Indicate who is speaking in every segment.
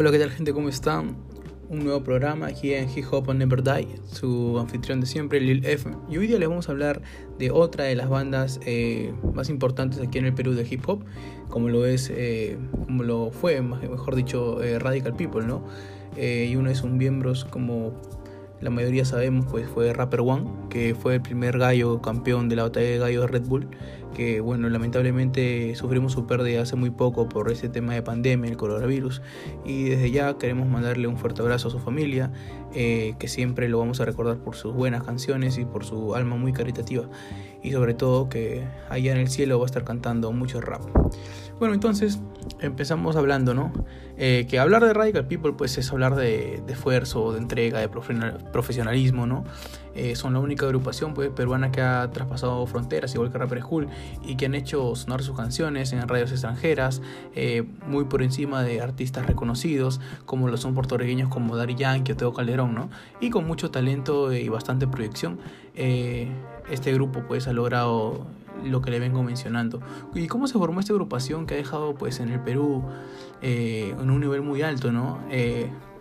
Speaker 1: Hola, ¿qué tal gente? ¿Cómo están? Un nuevo programa aquí en Hip Hop on Never Die, su anfitrión de siempre, Lil F. Y hoy día les vamos a hablar de otra de las bandas eh, más importantes aquí en el Perú de hip hop, como lo es, eh, como lo fue, mejor dicho, eh, Radical People, ¿no? y uno de sus miembros, como la mayoría sabemos, pues fue Rapper One, que fue el primer gallo campeón de la batalla de gallo de Red Bull, que bueno, lamentablemente sufrimos su pérdida hace muy poco por ese tema de pandemia, el coronavirus, y desde ya queremos mandarle un fuerte abrazo a su familia, eh, que siempre lo vamos a recordar por sus buenas canciones y por su alma muy caritativa, y sobre todo que allá en el cielo va a estar cantando mucho rap. Bueno, entonces empezamos hablando, ¿no? Eh, que hablar de Radical People pues es hablar de, esfuerzo, de entrega, de profesionalismo, ¿no? Eh, son la única agrupación pues, peruana que ha traspasado fronteras, igual que Rapper School, y que han hecho sonar sus canciones en radios extranjeras, eh, muy por encima de artistas reconocidos, como lo son puertorriqueños como Dari Yankee o Teo Calderón, ¿no? Y con mucho talento y bastante proyección, este grupo pues ha logrado lo que le vengo mencionando. ¿Y cómo se formó esta agrupación que ha dejado pues en el Perú eh, en un nivel muy alto, ¿no?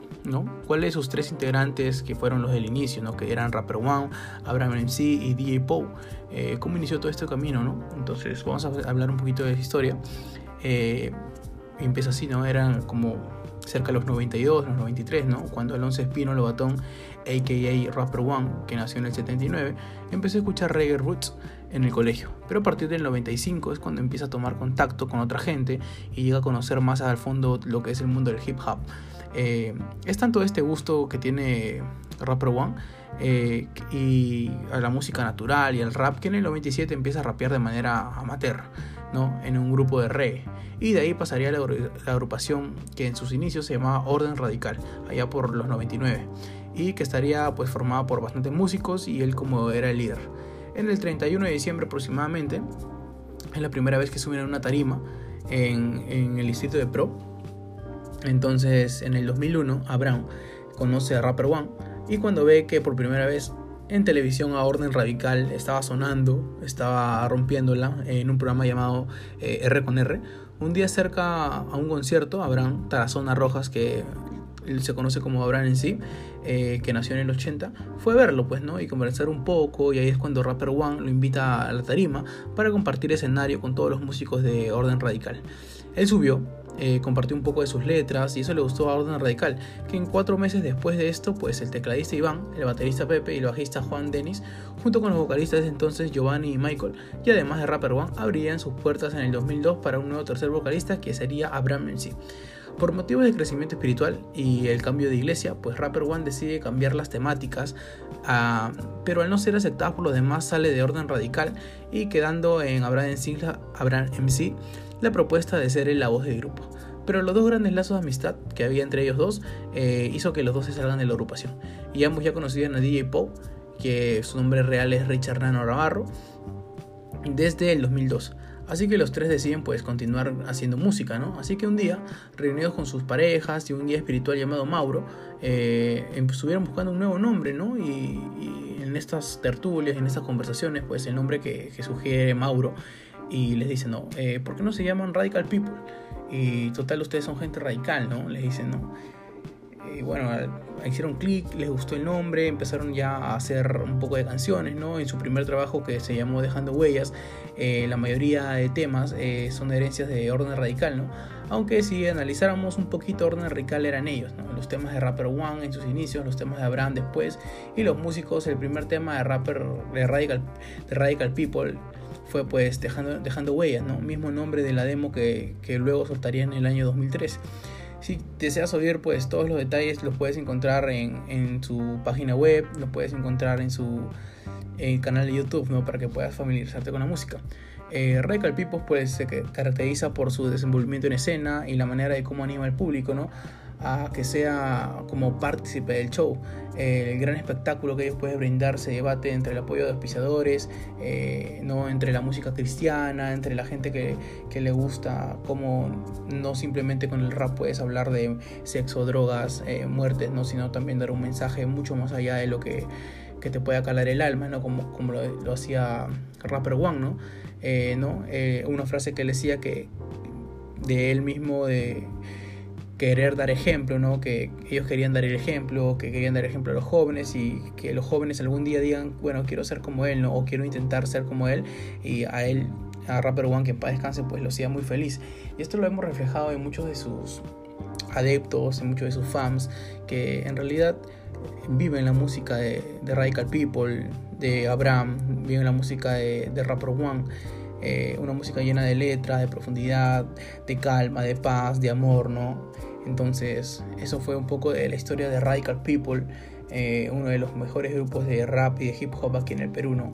Speaker 1: Eh, ¿no? ¿Cuáles sus tres integrantes que fueron los del inicio, ¿no? Que eran Rapper One, Abraham MC y DJ Poe. Eh, ¿Cómo inició todo este camino, ¿no? Entonces vamos a hablar un poquito de esa historia. empieza así, ¿no? Eran como cerca de los 92, los 93, ¿no? Cuando Alonso Espino Lobatón, a.k.a. Rapper One, que nació en el 79, empezó a escuchar reggae roots en el colegio. Pero a partir del 95 es cuando empieza a tomar contacto con otra gente y llega a conocer más al fondo lo que es el mundo del hip hop. Eh, es tanto este gusto que tiene Rapper One eh, y a la música natural y al rap que en el 97 empieza a rapear de manera amateur. ¿No? en un grupo de reggae y de ahí pasaría la, agrupación que en sus inicios se llamaba Orden Radical allá por los 99 y que estaría pues formada por bastantes músicos y él como era el líder en el 31 de diciembre aproximadamente. Es la primera vez que suben a una tarima en, el distrito de Pro. Entonces, en el 2001, Abraham conoce a Rapper One y cuando ve que por primera vez en televisión a orden radical estaba sonando, estaba rompiéndola en un programa llamado eh, R con R, un día cerca a un concierto, Abraham Tarazona Rojas, que se conoce como Abraham en sí, eh, que nació en el 80, fue verlo, pues, ¿no? Y conversar un poco, y ahí es cuando Rapper One lo invita a la tarima para compartir escenario con todos los músicos de Orden Radical. Él subió, eh, compartió un poco de sus letras y eso le gustó a Orden Radical, que en cuatro meses después de esto, pues el tecladista Iván, el baterista Pepe y el bajista Juan Denis, junto con los vocalistas entonces Giovanni y Michael, y además de Rapper One, abrirían sus puertas en el 2002 para un nuevo tercer vocalista que sería Abraham MC. Por motivos de crecimiento espiritual y el cambio de iglesia, pues Rapper One decide cambiar las temáticas, ah, pero al no ser aceptado por los demás sale de orden radical y quedando en Abraham MC, la propuesta de ser la voz del grupo. Pero los dos grandes lazos de amistad que había entre ellos dos eh, hizo que los dos se salgan de la agrupación. Y ambos ya conocían a DJ Poe, que su nombre real es Richard Nano Navarro, desde el 2002. Así que los tres deciden pues continuar haciendo música, ¿no? Así que un día, reunidos con sus parejas y un guía espiritual llamado Mauro, eh, em, estuvieron buscando un nuevo nombre, ¿no? Y, en estas tertulias, en estas conversaciones, pues el nombre que, sugiere Mauro y les dice, no, eh, ¿por qué no se llaman Radical People? Y total, ustedes son gente radical, ¿no? Les dicen, ¿no? Y bueno, hicieron clic, les gustó el nombre, empezaron ya a hacer un poco de canciones, ¿no? En su primer trabajo que se llamó Dejando Huellas, eh, la mayoría de temas eh, son herencias de Orden Radical, ¿no? Aunque si analizáramos un poquito Orden Radical eran ellos, ¿no? Los temas de Rapper One en sus inicios, los temas de Abraham después, y los músicos, el primer tema de Rapper de Radical, de Radical People fue pues Dejando, Dejando Huellas, ¿no? Mismo nombre de la demo que, que luego soltarían en el año 2003. Si deseas oír pues todos los detalles los puedes encontrar en, su página web, lo puedes encontrar en su canal de YouTube, ¿no? Para que puedas familiarizarte con la música. Eh, Radical People pues se caracteriza por su desenvolvimiento en escena y la manera de cómo anima al público, ¿no? A que sea como partícipe del show. el gran espectáculo que ellos pueden brindar se debate entre el apoyo de auspiciadores, eh, ¿no? entre la música cristiana, entre la gente que, que, le gusta, como no simplemente con el rap puedes hablar de sexo, drogas, eh, muertes, ¿no? sino también dar un mensaje mucho más allá de lo que, que te pueda calar el alma, ¿no? como, como lo, hacía Rapper One, ¿no? Eh, ¿no? una frase que él decía que de él mismo, de querer dar ejemplo, ¿no? Que ellos querían dar el ejemplo, que querían dar ejemplo a los jóvenes y que los jóvenes algún día digan, bueno, quiero ser como él, ¿no? O quiero intentar ser como él y a él, a Rapper One, que en paz descanse, pues lo hacía muy feliz. Y esto lo hemos reflejado en muchos de sus adeptos, en muchos de sus fans, que en realidad viven la música de, Radical People, de Abraham, viven la música de, de Rapper One. Eh, una música llena de letras, de profundidad, de calma, de paz, de amor, ¿no? Entonces, eso fue un poco de la historia de Radical People, eh, uno de los mejores grupos de rap y de hip hop aquí en el Perú, ¿no?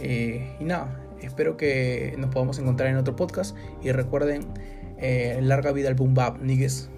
Speaker 1: Eh, y nada, espero que nos podamos encontrar en otro podcast y recuerden, larga vida al boom bap, niggas.